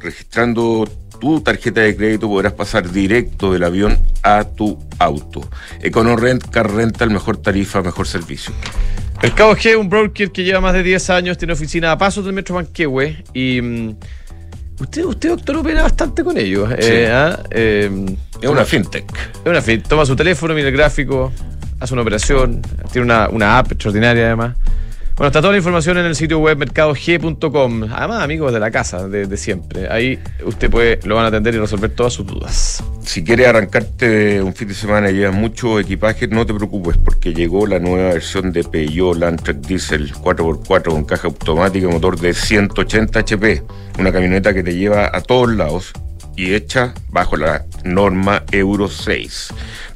Registrando tu tarjeta de crédito podrás pasar directo del avión a tu auto. EconoRent, Car Rental, mejor tarifa, mejor servicio. El Cabo G, un broker que lleva más de 10 años, tiene oficina a pasos del Metro Manquehue y mm, Usted, usted, doctor, opera bastante con ellos. Eh, ¿ah? eh, es una fintech. Es una fintech. Toma su teléfono, mira el gráfico, hace una operación, tiene una, una app extraordinaria además. Bueno, está toda la información en el sitio web mercadog.com. Además, amigos de la casa, de, siempre. Ahí usted puede, lo van a atender y resolver todas sus dudas. Si quiere arrancarte un fin de semana y llevas mucho equipaje, no te preocupes, porque llegó la nueva versión de Peugeot Landtrek Diesel 4x4 con caja automática motor de 180 HP. Una camioneta que te lleva a todos lados y hecha bajo la norma Euro 6.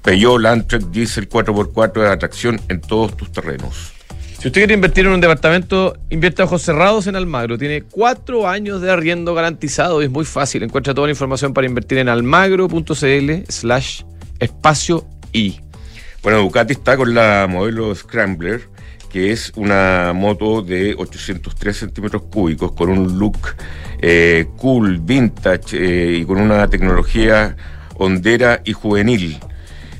Peugeot Landtrek Diesel 4x4 de atracción en todos tus terrenos. Si usted quiere invertir en un departamento, invierte a ojos cerrados en Almagro. Tiene cuatro años de arriendo garantizado y es muy fácil. Encuentra toda la información para invertir en almagro.cl slash espacio y. Bueno, Ducati está con la modelo Scrambler, que es una moto de 803 centímetros cúbicos con un look eh, cool, vintage eh, y con una tecnología hondera y juvenil.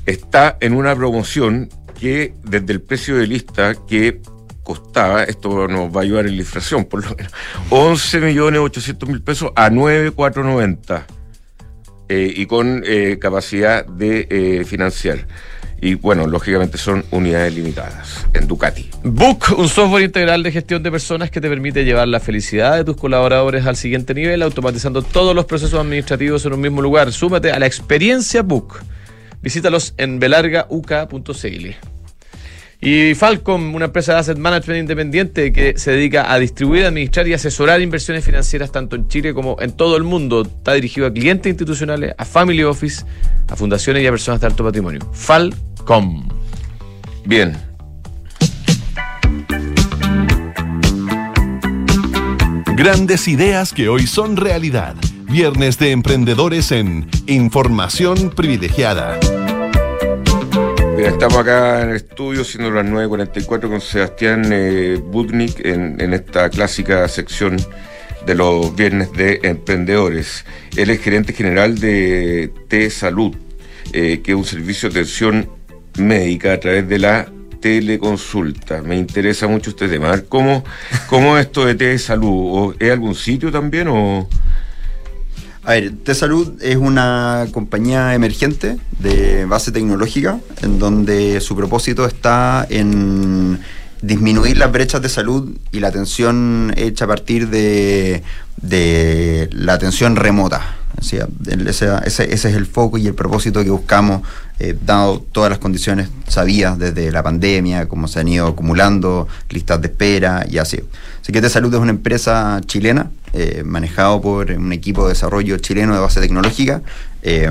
Está en una promoción que desde el precio de lista que costaba, esto nos va a ayudar en la inflación por lo menos, 11 millones 800 mil pesos a 9,490 eh, y con capacidad de financiar. Y bueno, lógicamente son unidades limitadas en Ducati. Book, un software integral de gestión de personas que te permite llevar la felicidad de tus colaboradores al siguiente nivel, automatizando todos los procesos administrativos en un mismo lugar. Súmate a la experiencia Book. Visítalos en belargauk.cl. Y Falcom, una empresa de asset management independiente que se dedica a distribuir, administrar y asesorar inversiones financieras tanto en Chile como en todo el mundo. Está dirigido a clientes institucionales, a family office, a fundaciones y a personas de alto patrimonio. Falcom. Bien. Grandes ideas que hoy son realidad. Viernes de emprendedores en Información Privilegiada estamos acá en el estudio, siendo las 9.44 con Sebastián eh, Budnik en, esta clásica sección de los viernes de emprendedores. Él es gerente general de T-Salud, eh, que es un servicio de atención médica a través de la teleconsulta. Me interesa mucho este tema. ¿Cómo, cómo esto de T-Salud? ¿Es algún sitio también o...? A ver, T-Salud es una compañía emergente de base tecnológica en donde su propósito está en disminuir las brechas de salud y la atención hecha a partir de, de la atención remota. Ese, ese, es el foco y el propósito que buscamos, eh, dado todas las condiciones sabidas desde la pandemia, como se han ido acumulando, listas de espera y así. Así que Salud es una empresa chilena, eh, manejado por un equipo de desarrollo chileno de base tecnológica, eh,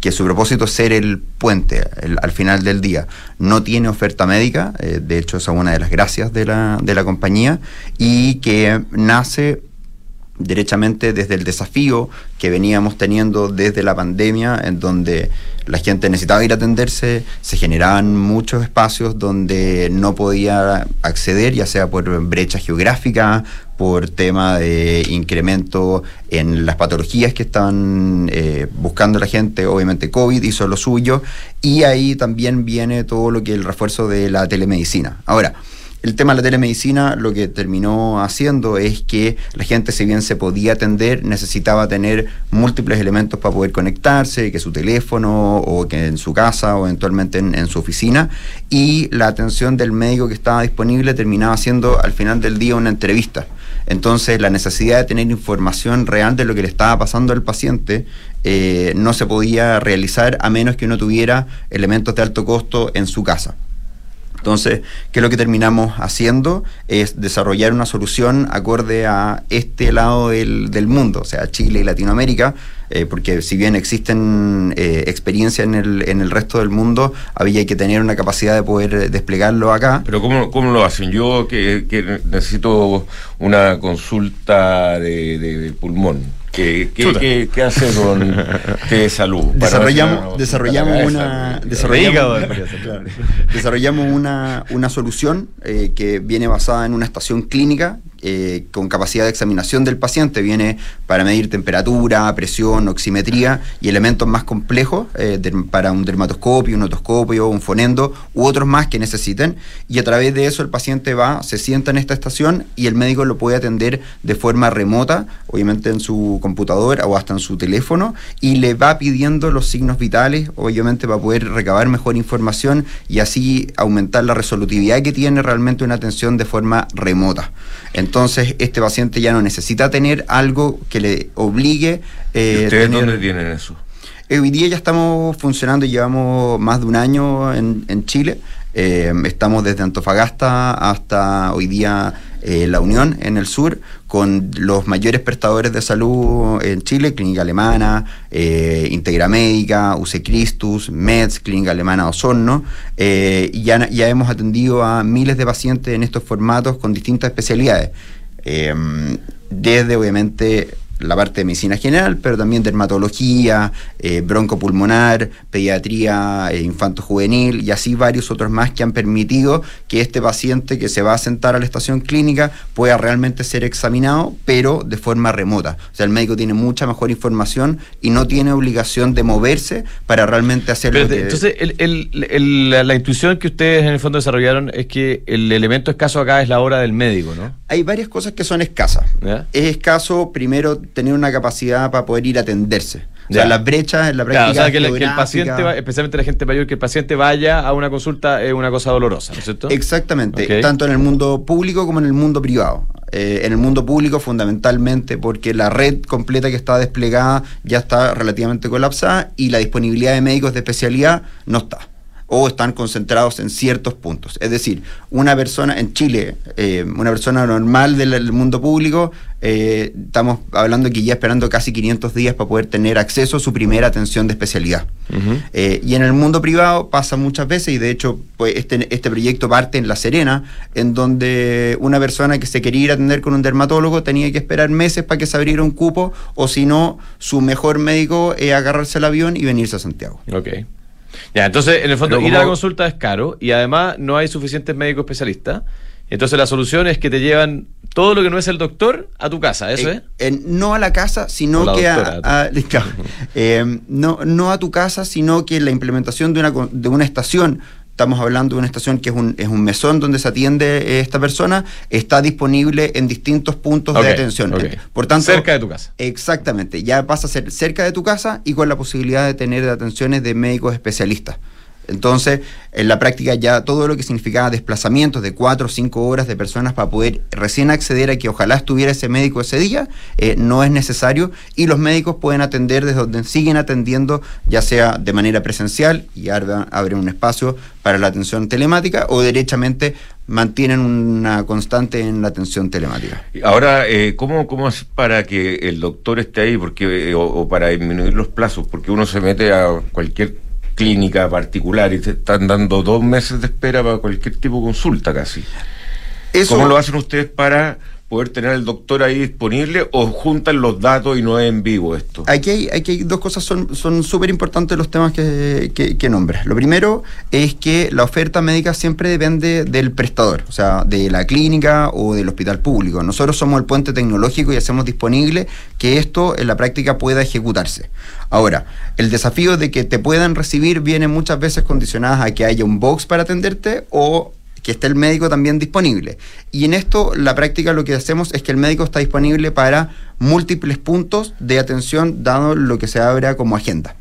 que su propósito es ser el puente al final del día. No tiene oferta médica, eh, de hecho es una de las gracias de la, de la compañía, y que nace derechamente desde el desafío que veníamos teniendo desde la pandemia, en donde la gente necesitaba ir a atenderse, se generaban muchos espacios donde no podía acceder, ya sea por brecha geográfica, por tema de incremento en las patologías que estaban eh, buscando la gente, obviamente COVID hizo lo suyo, y ahí también viene todo lo que el refuerzo de la telemedicina. Ahora, el tema de la telemedicina lo que terminó haciendo es que la gente, si bien se podía atender, necesitaba tener múltiples elementos para poder conectarse, que su teléfono o que en su casa o eventualmente en, su oficina, y la atención del médico que estaba disponible terminaba siendo al final del día una entrevista. Entonces, la necesidad de tener información real de lo que le estaba pasando al paciente eh, no se podía realizar a menos que uno tuviera elementos de alto costo en su casa. Entonces, ¿qué es lo que terminamos haciendo? Es desarrollar una solución acorde a este lado del, del mundo, o sea, Chile y Latinoamérica, eh, porque si bien existen eh, experiencias en el, en el resto del mundo, había que tener una capacidad de poder desplegarlo acá. Pero ¿cómo, cómo lo hacen? Yo que, que necesito una consulta de, de pulmón. ¿Qué, qué, qué, hace con qué salud? Desarrollamos, desarrollamos, una, desarrollamos, desarrollamos una, una solución eh, que viene basada en una estación clínica eh, con capacidad de examinación del paciente. Viene para medir temperatura, presión, oximetría y elementos más complejos eh, para un dermatoscopio, un otoscopio, un fonendo u otros más que necesiten. Y a través de eso el paciente va, se sienta en esta estación y el médico lo puede atender de forma remota, obviamente en su computadora o hasta en su teléfono, y le va pidiendo los signos vitales, obviamente para poder recabar mejor información y así aumentar la resolutividad que tiene realmente una atención de forma remota. Este paciente ya no necesita tener algo que le obligue. Eh, ustedes dónde tienen eso? Hoy día ya estamos funcionando, llevamos más de un año en, en Chile. Eh, estamos desde Antofagasta hasta hoy día eh, La Unión en el sur, con los mayores prestadores de salud en Chile, Clínica Alemana, eh, Integra Médica, UC Christus, MEDS, Clínica Alemana Osorno, eh, ya, ya hemos atendido a miles de pacientes en estos formatos con distintas especialidades. desde obviamente la parte de medicina general, pero también dermatología, eh, broncopulmonar, pediatría eh, infanto-juvenil y así varios otros más que han permitido que este paciente que se va a sentar a la estación clínica pueda realmente ser examinado, pero de forma remota. O sea, el médico tiene mucha mejor información y no tiene obligación de moverse para realmente hacerlo. Entonces, la intuición que ustedes en el fondo desarrollaron es que el elemento escaso acá es la hora del médico, ¿no? Hay varias cosas que son escasas. Es escaso, primero, tener una capacidad para poder ir a atenderse. O sea, las brechas en la práctica. o sea, que, el paciente, especialmente la gente mayor, que el paciente vaya a una consulta es una cosa dolorosa, ¿no es cierto? Exactamente, tanto en el mundo público como en el mundo privado. Eh, en el mundo público, fundamentalmente, porque la red completa que está desplegada ya está relativamente colapsada y la disponibilidad de médicos de especialidad no está o están concentrados en ciertos puntos. Es decir, una persona en Chile, eh, una persona normal del mundo público, eh, estamos hablando que ya esperando casi 500 días para poder tener acceso a su primera atención de especialidad. Eh, y en el mundo privado pasa muchas veces, y de hecho pues, este, este proyecto parte en La Serena, en donde una persona que se quería ir a atender con un dermatólogo tenía que esperar meses para que se abriera un cupo, o si no, su mejor médico es agarrarse el avión y venirse a Santiago. Ya, entonces, en el fondo, ir a la consulta es caro y además no hay suficientes médicos especialistas. Entonces, la solución es que te llevan todo lo que no es el doctor a tu casa, ¿eso es? no a la casa, sino que a, eh, no, no a tu casa, sino que la implementación de una, de una estación estamos hablando de una estación que es un, es un mesón donde se atiende esta persona, está disponible en distintos puntos de atención. Por tanto, cerca de tu casa. Exactamente, ya pasa a ser cerca de tu casa y con la posibilidad de tener atenciones de médicos especialistas. Entonces, en la práctica ya todo lo que significaba desplazamientos de cuatro o cinco horas de personas para poder recién acceder a que ojalá estuviera ese médico ese día, eh, no es necesario y los médicos pueden atender desde donde siguen atendiendo, ya sea de manera presencial y abren un espacio para la atención telemática o derechamente mantienen una constante en la atención telemática. Ahora, eh, ¿cómo, ¿cómo es para que el doctor esté ahí porque, eh, o para disminuir los plazos? Porque uno se mete a cualquier clínica particular y te están dando dos meses de espera para cualquier tipo de consulta casi. ¿Cómo lo hacen ustedes para poder tener al doctor ahí disponible o juntan los datos y no es en vivo esto? Aquí hay, aquí dos cosas, son súper importantes los temas que, que, nombras. Lo primero es que la oferta médica siempre depende del prestador, o sea, de la clínica o del hospital público. Nosotros somos el puente tecnológico y hacemos disponible que esto en la práctica pueda ejecutarse. Ahora, el desafío de que te puedan recibir viene muchas veces condicionadas a que haya un box para atenderte o que esté el médico también disponible. Y en esto, la práctica lo que hacemos es que el médico está disponible para múltiples puntos de atención, dado lo que se abra como agenda.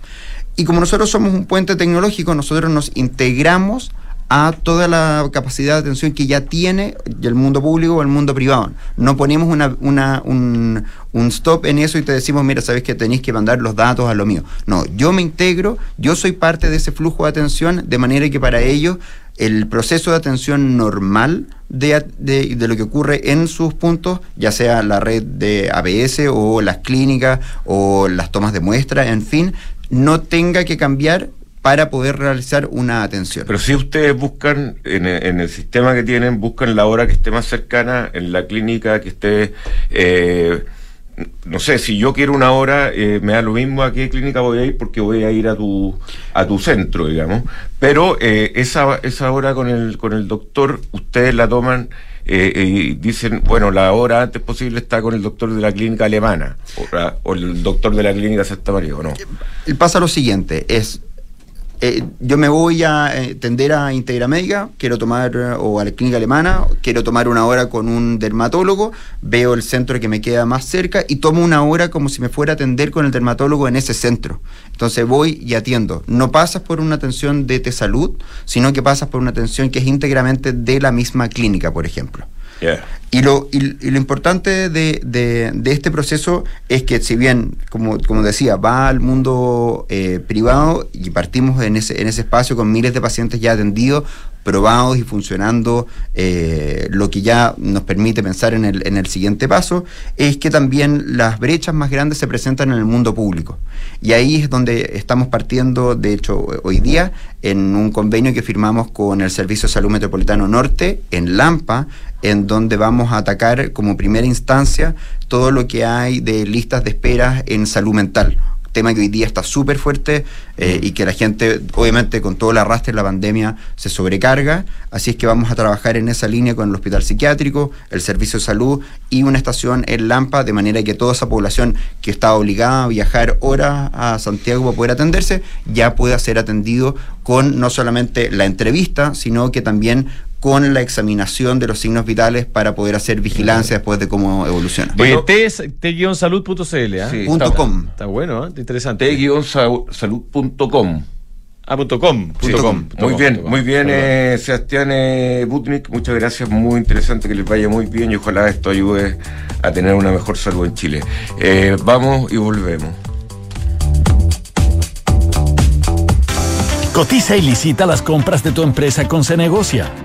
Y como nosotros somos un puente tecnológico, nosotros nos integramos a toda la capacidad de atención que ya tiene el mundo público o el mundo privado. No ponemos una, un, un, stop en eso y te decimos, mira, sabes que tenéis que mandar los datos a lo mío. No, yo me integro, yo soy parte de ese flujo de atención, de manera que para ellos el proceso de atención normal de, de, lo que ocurre en sus puntos, ya sea la red de ABS o las clínicas o las tomas de muestra, en fin, no tenga que cambiar para poder realizar una atención. Pero si ustedes buscan en el, sistema que tienen, buscan la hora que esté más cercana, en la clínica que esté... Eh, no sé, si yo quiero una hora, eh, me da lo mismo a qué clínica voy a ir porque voy a ir a tu, a tu centro, digamos. Pero eh, esa, esa hora con el, con el doctor, ustedes la toman eh, y dicen, bueno, la hora antes posible está con el doctor de la clínica alemana o, el doctor de la clínica Santa María, ¿o no? Pasa lo siguiente, es eh, yo me voy a eh, tender a Integra Médica, quiero tomar, o a la clínica alemana, quiero tomar una hora con un dermatólogo, veo el centro que me queda más cerca y tomo una hora como si me fuera a atender con el dermatólogo en ese centro. Entonces voy y atiendo. No pasas por una atención de T Salud, sino que pasas por una atención que es íntegramente de la misma clínica, por ejemplo. Y, lo, y, lo importante de, este proceso es que si bien, como, como decía, va al mundo eh, privado y partimos en ese, en ese espacio con miles de pacientes ya atendidos, probados y funcionando, eh, lo que ya nos permite pensar en el, en el siguiente paso, es que también las brechas más grandes se presentan en el mundo público. Y ahí es donde estamos partiendo, de hecho, hoy día, en un convenio que firmamos con el Servicio de Salud Metropolitano Norte, en Lampa, en donde vamos a atacar como primera instancia todo lo que hay de listas de espera en salud mental tema que hoy día está súper fuerte eh, y que la gente, obviamente, con todo el arrastre de la pandemia, se sobrecarga. Así es que vamos a trabajar en esa línea con el hospital psiquiátrico, el servicio de salud y una estación en Lampa, de manera que toda esa población que está obligada a viajar horas a Santiago para poder atenderse, ya pueda ser atendido con no solamente la entrevista, sino que también con la examinación de los signos vitales para poder hacer vigilancia después de cómo evoluciona. Oye, t-salud.cl, ¿eh? Sí. Punto com. Está bueno, ¿eh? interesante. t-salud.com. Ah, punto com, punto com, muy bien, muy bien, eh, Sebastián eh, Butnik, muchas gracias, muy interesante que les vaya muy bien y ojalá esto ayude a tener una mejor salud en Chile. Eh, vamos y volvemos. Cotiza y licita las compras de tu empresa con Cenegocia.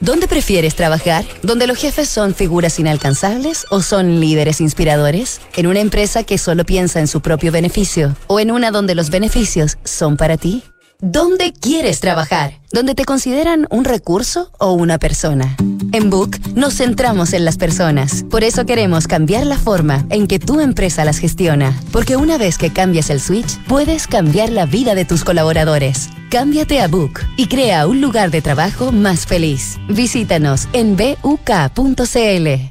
¿Dónde prefieres trabajar? ¿Donde los jefes son figuras inalcanzables o son líderes inspiradores? ¿En una empresa que solo piensa en su propio beneficio? ¿O en una donde los beneficios son para ti? ¿Dónde quieres trabajar? ¿Donde te consideran un recurso o una persona? En Book nos centramos en las personas. Por eso queremos cambiar la forma en que tu empresa las gestiona. Porque una vez que cambias el switch, puedes cambiar la vida de tus colaboradores. Cámbiate a Book y crea un lugar de trabajo más feliz. Visítanos en buk.cl.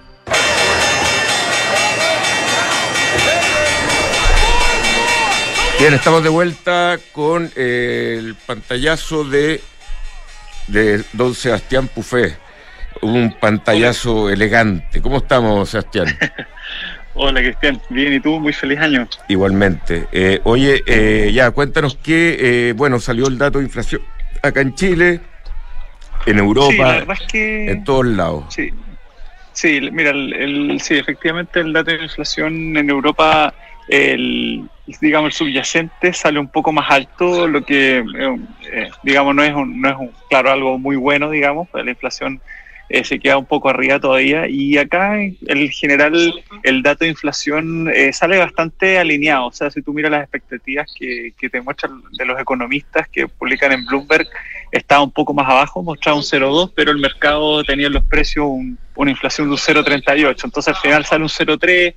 Bien, estamos de vuelta con eh, el pantallazo de, de don Sebastián Pufé. Un pantallazo elegante. ¿Cómo estamos, Sebastián? Hola, Cristian. Bien, ¿y tú? Muy feliz año. Igualmente. Eh, oye, eh, ya, cuéntanos que, bueno, salió el dato de inflación acá en Chile, en Europa, en todos lados. Sí, sí mira, el, sí, efectivamente el dato de inflación en Europa el, digamos, el subyacente sale un poco más alto, lo que, eh, eh, digamos, no es, un, no es un, claro, algo muy bueno, digamos, la inflación eh, se queda un poco arriba todavía, y acá, en general, el dato de inflación sale bastante alineado, o sea, si tú miras las expectativas que, que te muestran de los economistas que publican en Bloomberg, está un poco más abajo, mostraba un 0,2, pero el mercado tenía en los precios una inflación de un 0,38, entonces al final sale un 0,3,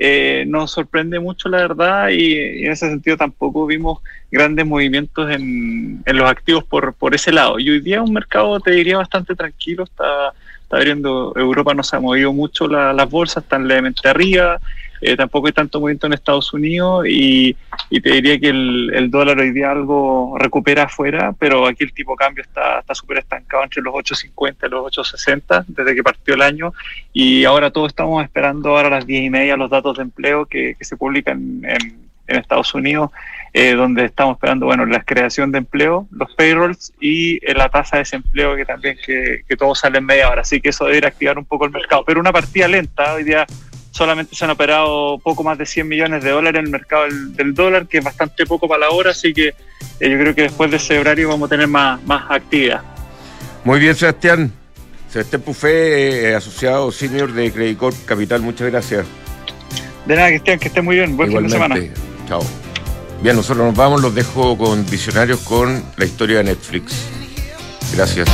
eh, nos sorprende mucho, la verdad, y, en ese sentido tampoco vimos grandes movimientos en, los activos por, por ese lado. Y hoy día un mercado, te diría, bastante tranquilo, está, está viendo, Europa no se ha movido mucho, las bolsas están levemente arriba, eh, tampoco hay tanto movimiento en Estados Unidos y, te diría que el, dólar hoy día algo recupera afuera, pero aquí el tipo de cambio está súper estancado entre los 8.50 y los 8.60 desde que partió el año. Y ahora todos estamos esperando ahora a las 10 y media los datos de empleo que, se publican en, Estados Unidos, eh, donde estamos esperando bueno la creación de empleo, los payrolls y eh, la tasa de desempleo que también que, todo sale en media hora, así que eso debe activar un poco el mercado, pero una partida lenta, hoy día solamente se han operado poco más de 100 millones de dólares en el mercado del, dólar, que es bastante poco para la hora, así que eh, yo creo que después de ese horario vamos a tener más, más actividad. Muy bien, Sebastián. Sebastián Pufé, eh, asociado senior de Credit Corp Capital, muchas gracias. De nada, Cristian, que esté muy bien. Buen fin de semana. Chao. Bien, nosotros nos vamos, los dejo con Visionarios con la historia de Netflix. Gracias.